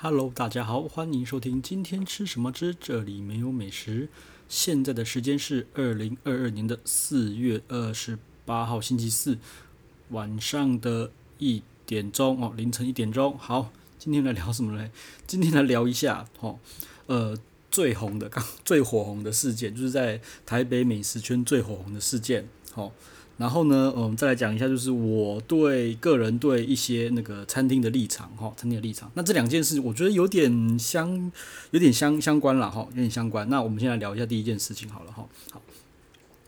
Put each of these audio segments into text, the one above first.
Hello，大家好，欢迎收听今天吃什么之这里没有美食。现在的时间是二零二二年的四月二十八号星期四晚上的一点钟哦，凌晨一点钟。好，今天来聊什么呢？今天来聊一下哦，呃，最红的、刚最火红的事件，就是在台北美食圈最火红的事件。好、哦。然后呢，我们再来讲一下，就是我对个人对一些那个餐厅的立场，哈，餐厅的立场。那这两件事，我觉得有点相，有点相相关了，哈，有点相关。那我们先来聊一下第一件事情好了，哈，好，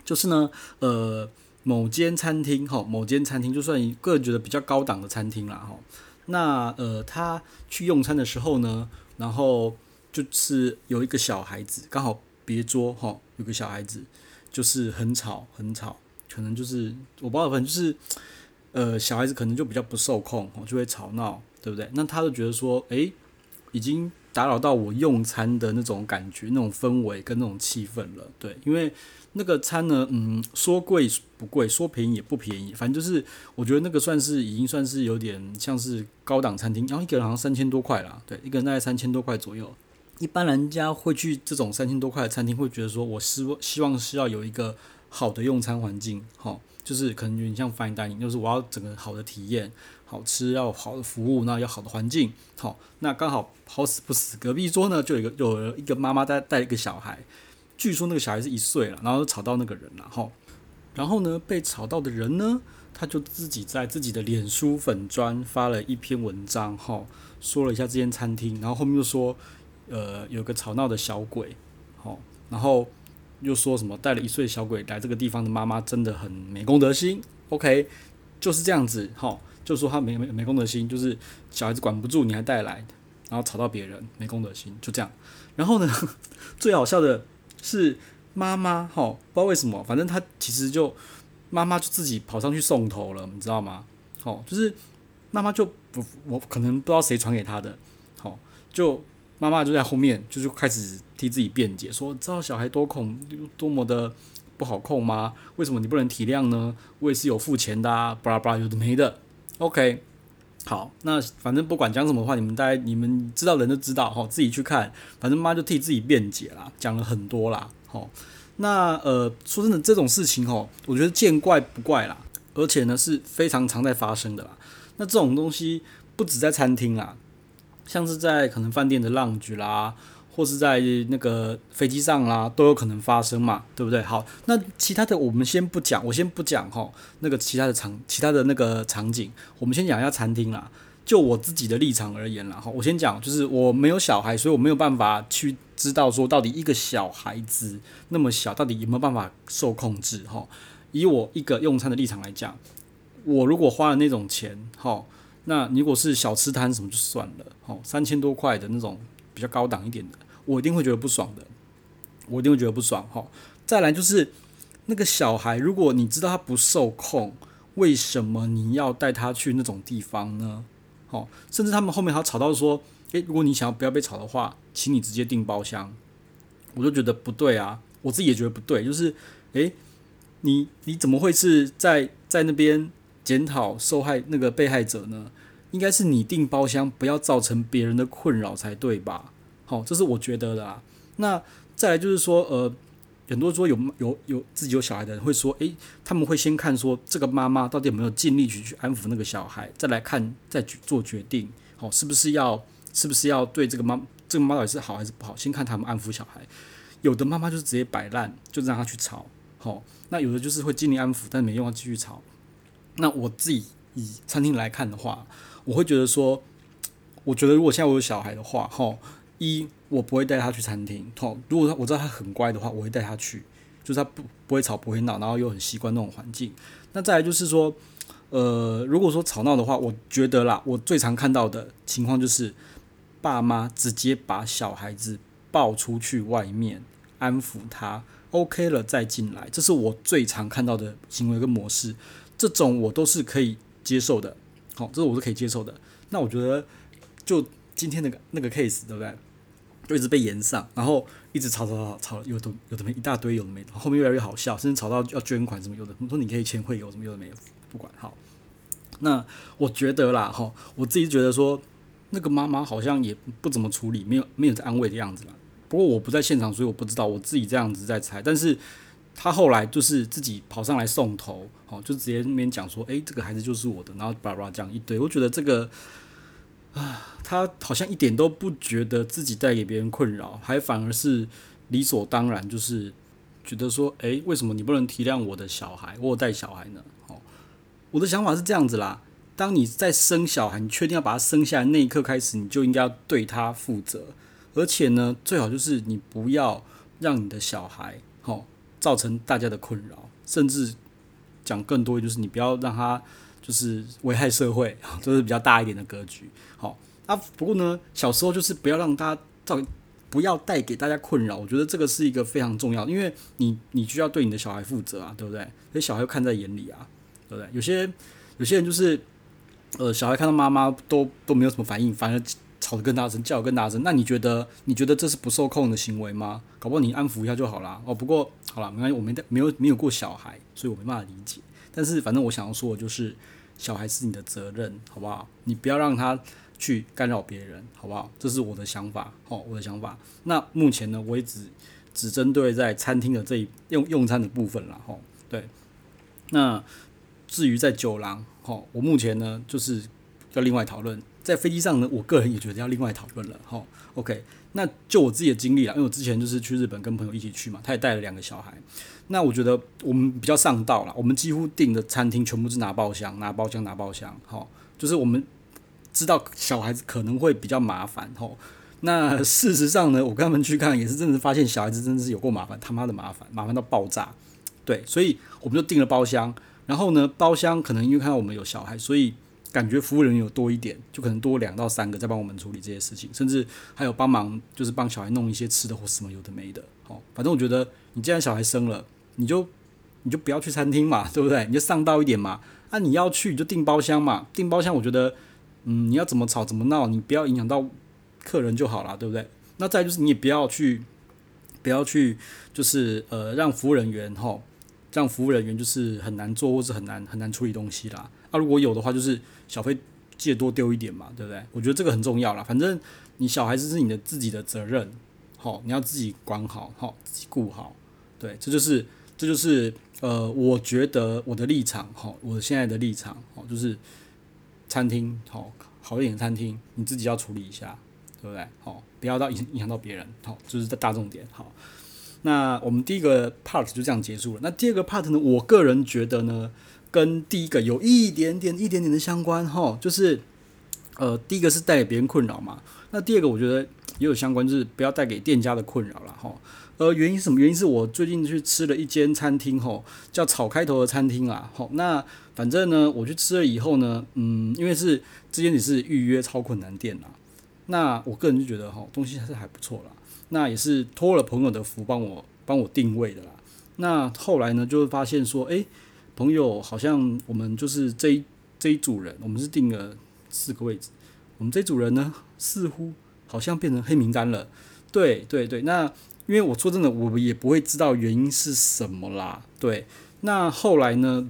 就是呢，呃，某间餐厅，哈，某间餐厅，就算一个人觉得比较高档的餐厅了，哈，那呃，他去用餐的时候呢，然后就是有一个小孩子刚好别桌，哈，有个小孩子就是很吵，很吵。可能就是我不知道，反正就是，呃，小孩子可能就比较不受控，就会吵闹，对不对？那他就觉得说，诶，已经打扰到我用餐的那种感觉、那种氛围跟那种气氛了，对。因为那个餐呢，嗯，说贵不贵，说便宜也不便宜，反正就是我觉得那个算是已经算是有点像是高档餐厅，然后一个人好像三千多块啦，对，一个人大概三千多块左右。一般人家会去这种三千多块的餐厅，会觉得说我希希望是要有一个。好的用餐环境，好，就是可能有点像 fine dining，就是我要整个好的体验，好吃要好的服务，那要好的环境，好，那刚好好死不死，隔壁桌呢就有一个有一个妈妈带带一个小孩，据说那个小孩是一岁了，然后吵到那个人了，哈，然后呢被吵到的人呢，他就自己在自己的脸书粉专发了一篇文章，哈，说了一下这间餐厅，然后后面又说，呃，有个吵闹的小鬼，好，然后。又说什么带了一岁小鬼来这个地方的妈妈真的很没公德心，OK，就是这样子，哈，就说他没没没公德心，就是小孩子管不住你还带来，然后吵到别人没公德心，就这样。然后呢，最好笑的是妈妈，哈，不知道为什么，反正他其实就妈妈就自己跑上去送头了，你知道吗？好，就是妈妈就不，我可能不知道谁传给他的，好，就。妈妈就在后面，就是开始替自己辩解，说知道小孩多恐多么的不好控吗？为什么你不能体谅呢？我也是有付钱的啊，巴拉巴拉有的没的。OK，好，那反正不管讲什么话，你们大家你们知道人都知道哈，自己去看。反正妈就替自己辩解啦，讲了很多啦。好，那呃说真的，这种事情哦，我觉得见怪不怪啦，而且呢是非常常在发生的啦。那这种东西不止在餐厅啦。像是在可能饭店的 lounge 啦，或是在那个飞机上啦，都有可能发生嘛，对不对？好，那其他的我们先不讲，我先不讲哈，那个其他的场，其他的那个场景，我们先讲一下餐厅啦。就我自己的立场而言啦，哈，我先讲，就是我没有小孩，所以我没有办法去知道说到底一个小孩子那么小，到底有没有办法受控制哈。以我一个用餐的立场来讲，我如果花了那种钱，哈。那如果是小吃摊什么就算了，好，三千多块的那种比较高档一点的，我一定会觉得不爽的，我一定会觉得不爽，哈。再来就是那个小孩，如果你知道他不受控，为什么你要带他去那种地方呢？好，甚至他们后面还吵到说，诶，如果你想要不要被吵的话，请你直接订包厢，我就觉得不对啊，我自己也觉得不对，就是，诶，你你怎么会是在在那边？检讨受害那个被害者呢，应该是你订包厢，不要造成别人的困扰才对吧？好，这是我觉得的啊。那再来就是说，呃，很多说有有有自己有小孩的人会说，诶，他们会先看说这个妈妈到底有没有尽力去去安抚那个小孩，再来看再去做决定，好，是不是要是不是要对这个妈这个妈妈到底是好还是不好？先看他们安抚小孩，有的妈妈就是直接摆烂，就让他去吵，好，那有的就是会尽力安抚，但没用，继续吵。那我自己以餐厅来看的话，我会觉得说，我觉得如果现在我有小孩的话，吼，一我不会带他去餐厅，吼，如果我知道他很乖的话，我会带他去，就是他不不会吵不会闹，然后又很习惯那种环境。那再来就是说，呃，如果说吵闹的话，我觉得啦，我最常看到的情况就是，爸妈直接把小孩子抱出去外面安抚他，OK 了再进来，这是我最常看到的行为跟模式。这种我都是可以接受的，好，这个我是可以接受的。那我觉得，就今天那个那个 case，对不对？就一直被延上，然后一直吵吵吵吵，有的有的没一大堆，有的没，后面越来越好笑，甚至吵到要捐款什么有的，说你可以签会有什么有的没有，不管好。那我觉得啦，哈，我自己觉得说，那个妈妈好像也不怎么处理，没有没有在安慰的样子啦。不过我不在现场，所以我不知道，我自己这样子在猜。但是他后来就是自己跑上来送头，哦，就直接那边讲说，诶，这个孩子就是我的，然后叭叭讲一堆。我觉得这个啊，他好像一点都不觉得自己带给别人困扰，还反而是理所当然，就是觉得说，诶，为什么你不能体谅我的小孩，我有带小孩呢？哦，我的想法是这样子啦。当你在生小孩，你确定要把他生下来那一刻开始，你就应该要对他负责，而且呢，最好就是你不要让你的小孩，吼，造成大家的困扰，甚至讲更多，就是你不要让他就是危害社会，这是比较大一点的格局。好，啊，不过呢，小时候就是不要让大家造，不要带给大家困扰，我觉得这个是一个非常重要，因为你你需要对你的小孩负责啊，对不对？所以小孩看在眼里啊，对不对？有些有些人就是。呃，小孩看到妈妈都都没有什么反应，反而吵得更大声，叫得更大声。那你觉得，你觉得这是不受控的行为吗？搞不好你安抚一下就好了。哦，不过好了，没关系，我没带没有没有过小孩，所以我没办法理解。但是反正我想要说的就是，小孩是你的责任，好不好？你不要让他去干扰别人，好不好？这是我的想法，哦，我的想法。那目前呢，我也只只针对在餐厅的这一用用餐的部分了，吼，对。那至于在酒廊。好，我目前呢就是要另外讨论，在飞机上呢，我个人也觉得要另外讨论了。好，OK，那就我自己的经历啦，因为我之前就是去日本跟朋友一起去嘛，他也带了两个小孩。那我觉得我们比较上道了，我们几乎订的餐厅全部是拿包厢，拿包厢，拿包厢。好，就是我们知道小孩子可能会比较麻烦。吼，那事实上呢，我跟他们去看也是真的发现小孩子真的是有够麻烦，他妈的麻烦，麻烦到爆炸。对，所以我们就订了包厢。然后呢，包厢可能因为看到我们有小孩，所以感觉服务人员有多一点，就可能多两到三个在帮我们处理这些事情，甚至还有帮忙，就是帮小孩弄一些吃的或什么有的没的。好，反正我觉得你既然小孩生了，你就你就不要去餐厅嘛，对不对？你就上道一点嘛。那、你要去就订包厢嘛，订包厢我觉得，嗯，你要怎么吵怎么闹，你不要影响到客人就好了，对不对？那再就是你也不要去，不要去，就是呃让服务人员吼。这样服务人员就是很难做，或是很难很难处理东西啦。啊，如果有的话，就是小费记得多丢一点嘛，对不对？我觉得这个很重要啦。反正你小孩子是你的自己的责任，好，你要自己管好，好，自己顾好。对，这就是这就是呃，我觉得我的立场，好，我现在的立场，好，就是餐厅，好，好一点的餐厅，你自己要处理一下，对不对？好，不要到影影响到别人，好，就是在大重点，好。那我们第一个 part 就这样结束了。那第二个 part 呢？我个人觉得呢，跟第一个有一点点、一点点的相关哈，就是呃，第一个是带给别人困扰嘛。那第二个我觉得也有相关，就是不要带给店家的困扰了哈。呃，原因是什么？原因是我最近去吃了一间餐厅哈，叫草开头的餐厅啊。好，那反正呢，我去吃了以后呢，嗯，因为是之前也是预约超困难店啦。那我个人就觉得哈，东西还是还不错啦。那也是托了朋友的福，帮我帮我定位的啦。那后来呢，就会发现说，诶、朋友好像我们就是这一这一组人，我们是定了四个位置，我们这组人呢，似乎好像变成黑名单了。对对对，那因为我说真的，我们也不会知道原因是什么啦。对，那后来呢，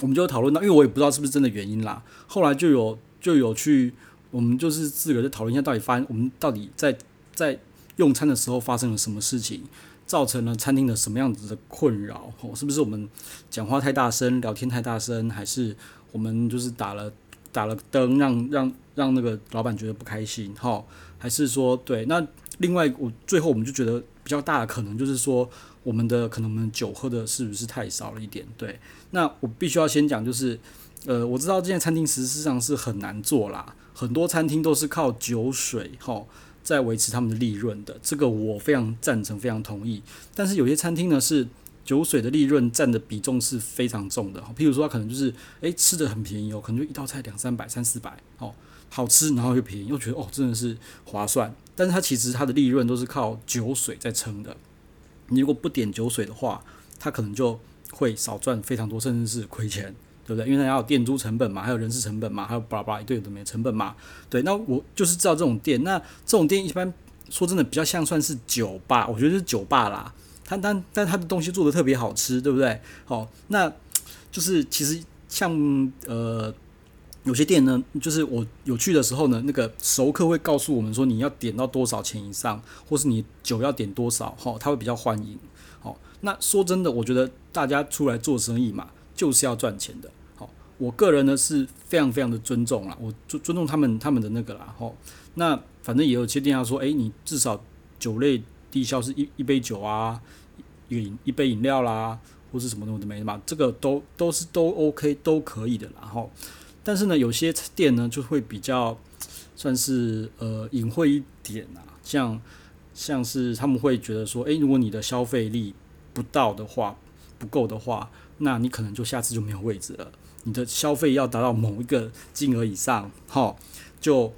我们就讨论到，因为我也不知道是不是真的原因啦。后来就有就有去，我们就是自个儿在讨论一下，到底发我们到底在在。用餐的时候发生了什么事情，造成了餐厅的什么样子的困扰？哦，是不是我们讲话太大声，聊天太大声，还是我们就是打了打了灯，让让让那个老板觉得不开心？哈，还是说对？那另外我最后我们就觉得比较大的可能就是说，我们的可能我们酒喝的是不是太少了一点？对，那我必须要先讲，就是呃，我知道这间餐厅实际上是很难做啦，很多餐厅都是靠酒水，哈。在维持他们的利润的，这个我非常赞成，非常同意。但是有些餐厅呢，是酒水的利润占的比重是非常重的。譬如说，他可能就是诶吃的很便宜哦，可能就一道菜两三百、三四百哦，好吃，然后又便宜，又觉得哦真的是划算。但是它其实它的利润都是靠酒水在撑的。你如果不点酒水的话，它可能就会少赚非常多，甚至是亏钱。对不对？因为它要有店租成本嘛，还有人事成本嘛，还有巴拉巴拉一堆的没成本嘛。对，那我就是知道这种店。那这种店一般说真的比较像算是酒吧，我觉得是酒吧啦。它但但它的东西做的特别好吃，对不对？好，那就是其实像呃有些店呢，就是我有去的时候呢，那个熟客会告诉我们说，你要点到多少钱以上，或是你酒要点多少，哈，他会比较欢迎。好，那说真的，我觉得大家出来做生意嘛，就是要赚钱的。好，我个人呢是非常非常的尊重啦，我尊尊重他们他们的那个啦。哈，那反正也有些店家说，诶，你至少酒类低消是一一杯酒啊，一一杯饮料啦，或是什么东西没嘛，这个都都是都 OK 都可以的啦。然后。但是呢，有些店呢就会比较算是呃隐晦一点啊，像像是他们会觉得说，诶，如果你的消费力不到的话，不够的话，那你可能就下次就没有位置了。你的消费要达到某一个金额以上，哈，就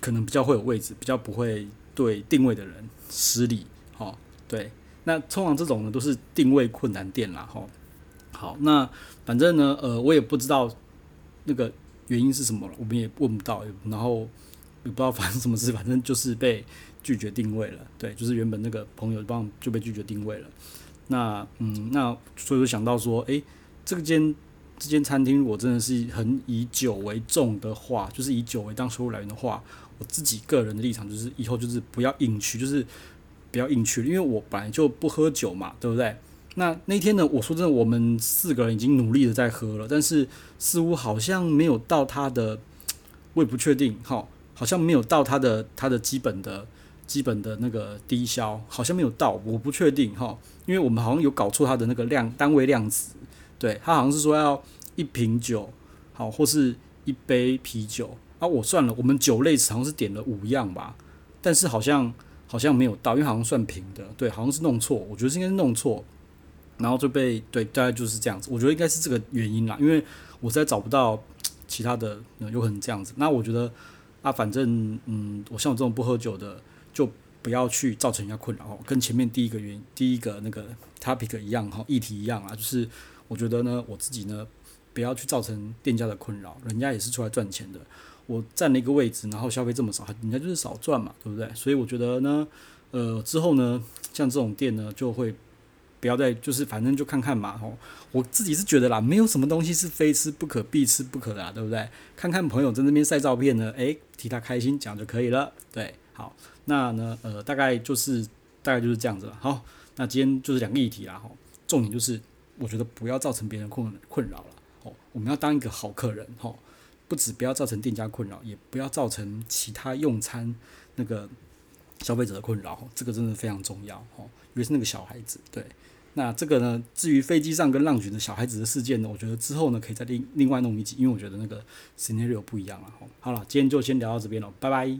可能比较会有位置，比较不会对定位的人失礼，哈，对。那通常这种呢都是定位困难店啦，哈。好，那反正呢，呃，我也不知道。那个原因是什么了？我们也问不到，然后也不知道发生什么事，反正就是被拒绝定位了。对，就是原本那个朋友帮就被拒绝定位了。那嗯，那所以就想到说，诶，这间这间餐厅如果真的是很以酒为重的话，就是以酒为当收入来源的话，我自己个人的立场就是以后就是不要硬去，就是不要硬去，因为我本来就不喝酒嘛，对不对？那那天呢？我说真的，我们四个人已经努力的在喝了，但是似乎好像没有到他的，我也不确定，哈，好像没有到他的他的基本的基本的那个低消，好像没有到，我不确定，哈，因为我们好像有搞错它的那个量单位量词，对，它好像是说要一瓶酒，好，或是一杯啤酒，啊，我算了，我们酒类好像是点了五样吧，但是好像好像没有到，因为好像算平的，对，好像是弄错，我觉得应该是弄错。然后就被对，大概就是这样子。我觉得应该是这个原因啦，因为我实在找不到其他的有可能这样子。那我觉得啊，反正嗯，我像我这种不喝酒的，就不要去造成人家困扰哦。跟前面第一个原，第一个那个 topic 一样哈，议题一样啊，就是我觉得呢，我自己呢，不要去造成店家的困扰。人家也是出来赚钱的，我占了一个位置，然后消费这么少，人家就是少赚嘛，对不对？所以我觉得呢，呃，之后呢，像这种店呢，就会。不要再就是反正就看看嘛吼，我自己是觉得啦，没有什么东西是非吃不可、必吃不可的啦，对不对？看看朋友在那边晒照片呢，诶，替他开心讲就可以了。对，好，那呢，呃，大概就是大概就是这样子了。好，那今天就是两个议题啦，吼，重点就是我觉得不要造成别人困困扰了，哦，我们要当一个好客人，哈，不止不要造成店家困扰，也不要造成其他用餐那个消费者的困扰，这个真的非常重要，吼，尤其是那个小孩子，对。那这个呢，至于飞机上跟浪卷的小孩子的事件呢，我觉得之后呢可以再另另外弄一集，因为我觉得那个 scenario 不一样了。好了，今天就先聊到这边了，拜拜。